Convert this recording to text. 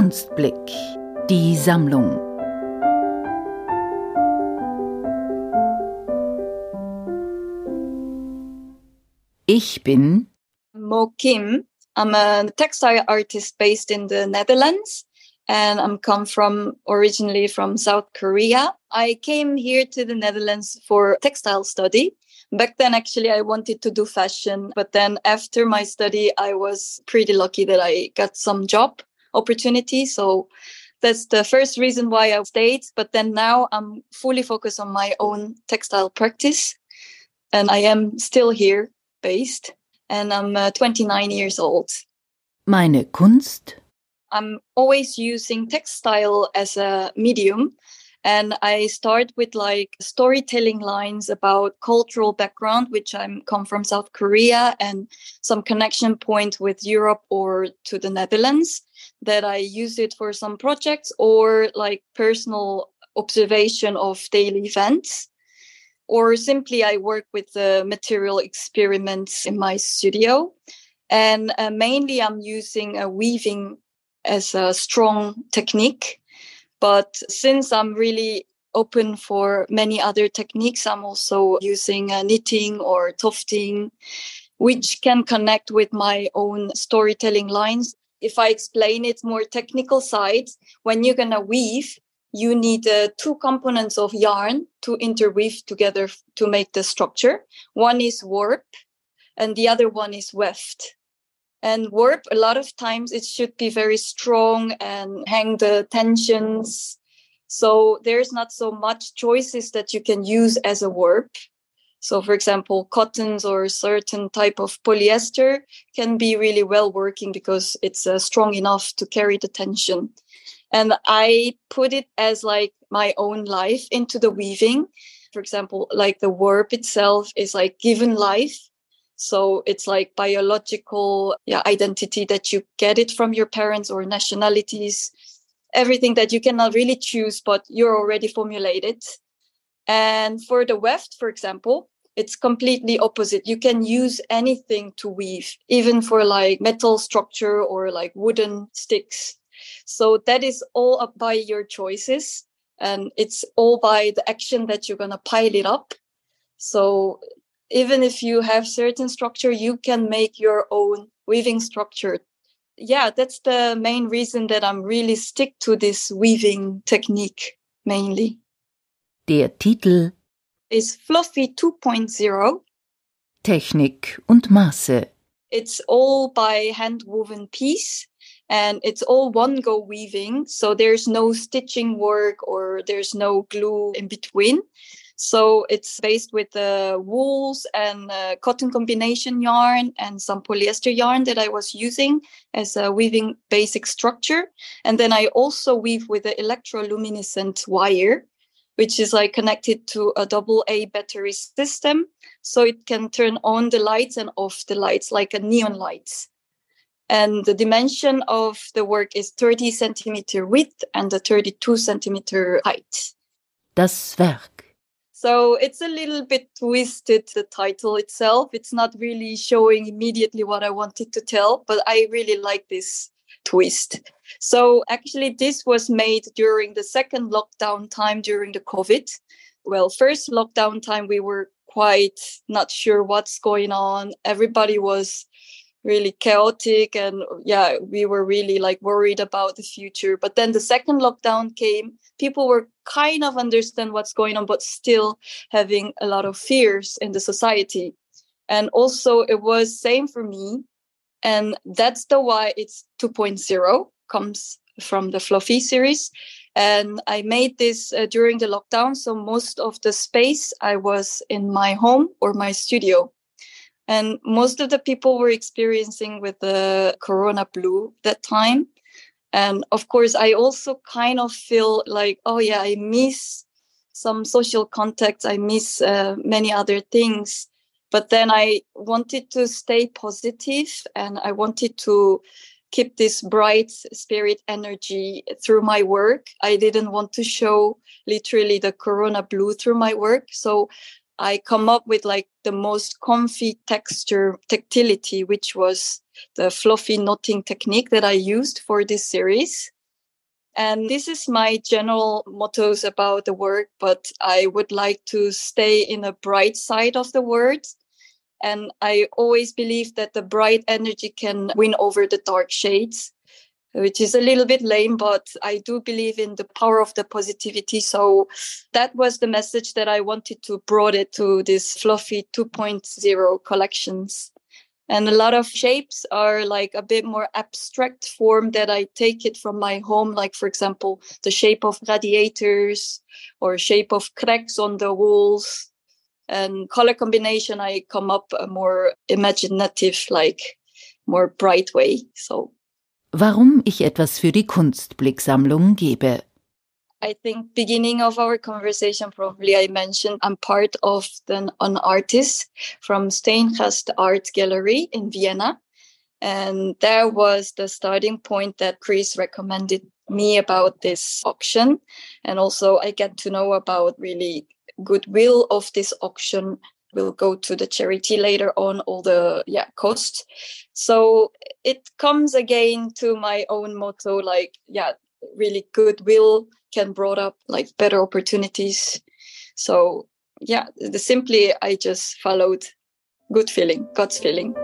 Kunstblick, die Sammlung. Ich bin Mo Kim. I'm a textile artist based in the Netherlands and I'm come from originally from South Korea. I came here to the Netherlands for textile study. Back then actually I wanted to do fashion, but then after my study I was pretty lucky that I got some job opportunity. So that's the first reason why I stayed. But then now I'm fully focused on my own textile practice. And I am still here based. And I'm uh, 29 years old. Meine Kunst? I'm always using textile as a medium. And I start with like storytelling lines about cultural background, which I'm come from South Korea and some connection point with Europe or to the Netherlands that I use it for some projects or like personal observation of daily events. Or simply, I work with the material experiments in my studio. And uh, mainly, I'm using a weaving as a strong technique. But since I'm really open for many other techniques, I'm also using uh, knitting or tufting, which can connect with my own storytelling lines if I explain it more technical side, when you're gonna weave, you need uh, two components of yarn to interweave together to make the structure. One is warp, and the other one is weft. And warp, a lot of times it should be very strong and hang the tensions. So there's not so much choices that you can use as a warp. So, for example, cottons or certain type of polyester can be really well working because it's uh, strong enough to carry the tension. And I put it as like my own life into the weaving. For example, like the warp itself is like given life. So it's like biological yeah, identity that you get it from your parents or nationalities, everything that you cannot really choose, but you're already formulated. And for the weft, for example, it's completely opposite. You can use anything to weave, even for like metal structure or like wooden sticks. So that is all up by your choices. And it's all by the action that you're going to pile it up. So even if you have certain structure, you can make your own weaving structure. Yeah, that's the main reason that I'm really stick to this weaving technique mainly. Der Titel is Fluffy 2.0. Technik und Maße. It's all by hand woven piece and it's all one go weaving. So there's no stitching work or there's no glue in between. So it's based with the uh, wools and uh, cotton combination yarn and some polyester yarn that I was using as a weaving basic structure. And then I also weave with the electroluminescent wire which is like connected to a double A battery system. So it can turn on the lights and off the lights like a neon lights. And the dimension of the work is 30 centimeter width and a 32 centimeter height. Das Werk. So it's a little bit twisted, the title itself. It's not really showing immediately what I wanted to tell, but I really like this twist. So actually, this was made during the second lockdown time during the COVID. Well, first lockdown time, we were quite not sure what's going on. Everybody was really chaotic and yeah we were really like worried about the future. But then the second lockdown came people were kind of understand what's going on but still having a lot of fears in the society. And also it was same for me and that's the why it's 2.0 comes from the fluffy series. And i made this uh, during the lockdown so most of the space i was in my home or my studio and most of the people were experiencing with the corona blue that time. And of course i also kind of feel like oh yeah i miss some social contacts. I miss uh, many other things. But then i wanted to stay positive and i wanted to keep this bright spirit energy through my work. I didn't want to show literally the corona blue through my work. So i come up with like the most comfy texture tactility which was the fluffy knotting technique that i used for this series And this is my general mottos about the work, but I would like to stay in a bright side of the word. And I always believe that the bright energy can win over the dark shades which is a little bit lame, but I do believe in the power of the positivity. So that was the message that I wanted to brought it to this fluffy 2.0 collections. And a lot of shapes are like a bit more abstract form that I take it from my home, like for example, the shape of radiators or shape of cracks on the walls. And color combination, I come up a more imaginative, like more bright way. So Warum ich etwas für die Kunstblicksammlung gebe. I think beginning of our conversation, probably I mentioned I'm part of the, an artist from Steinkast Art Gallery in Vienna. And there was the starting point that Chris recommended me about this auction. And also I get to know about really goodwill of this auction will go to the charity later on all the yeah costs. So it comes again to my own motto like yeah really goodwill can brought up like better opportunities. So yeah the, simply i just followed good feeling god's feeling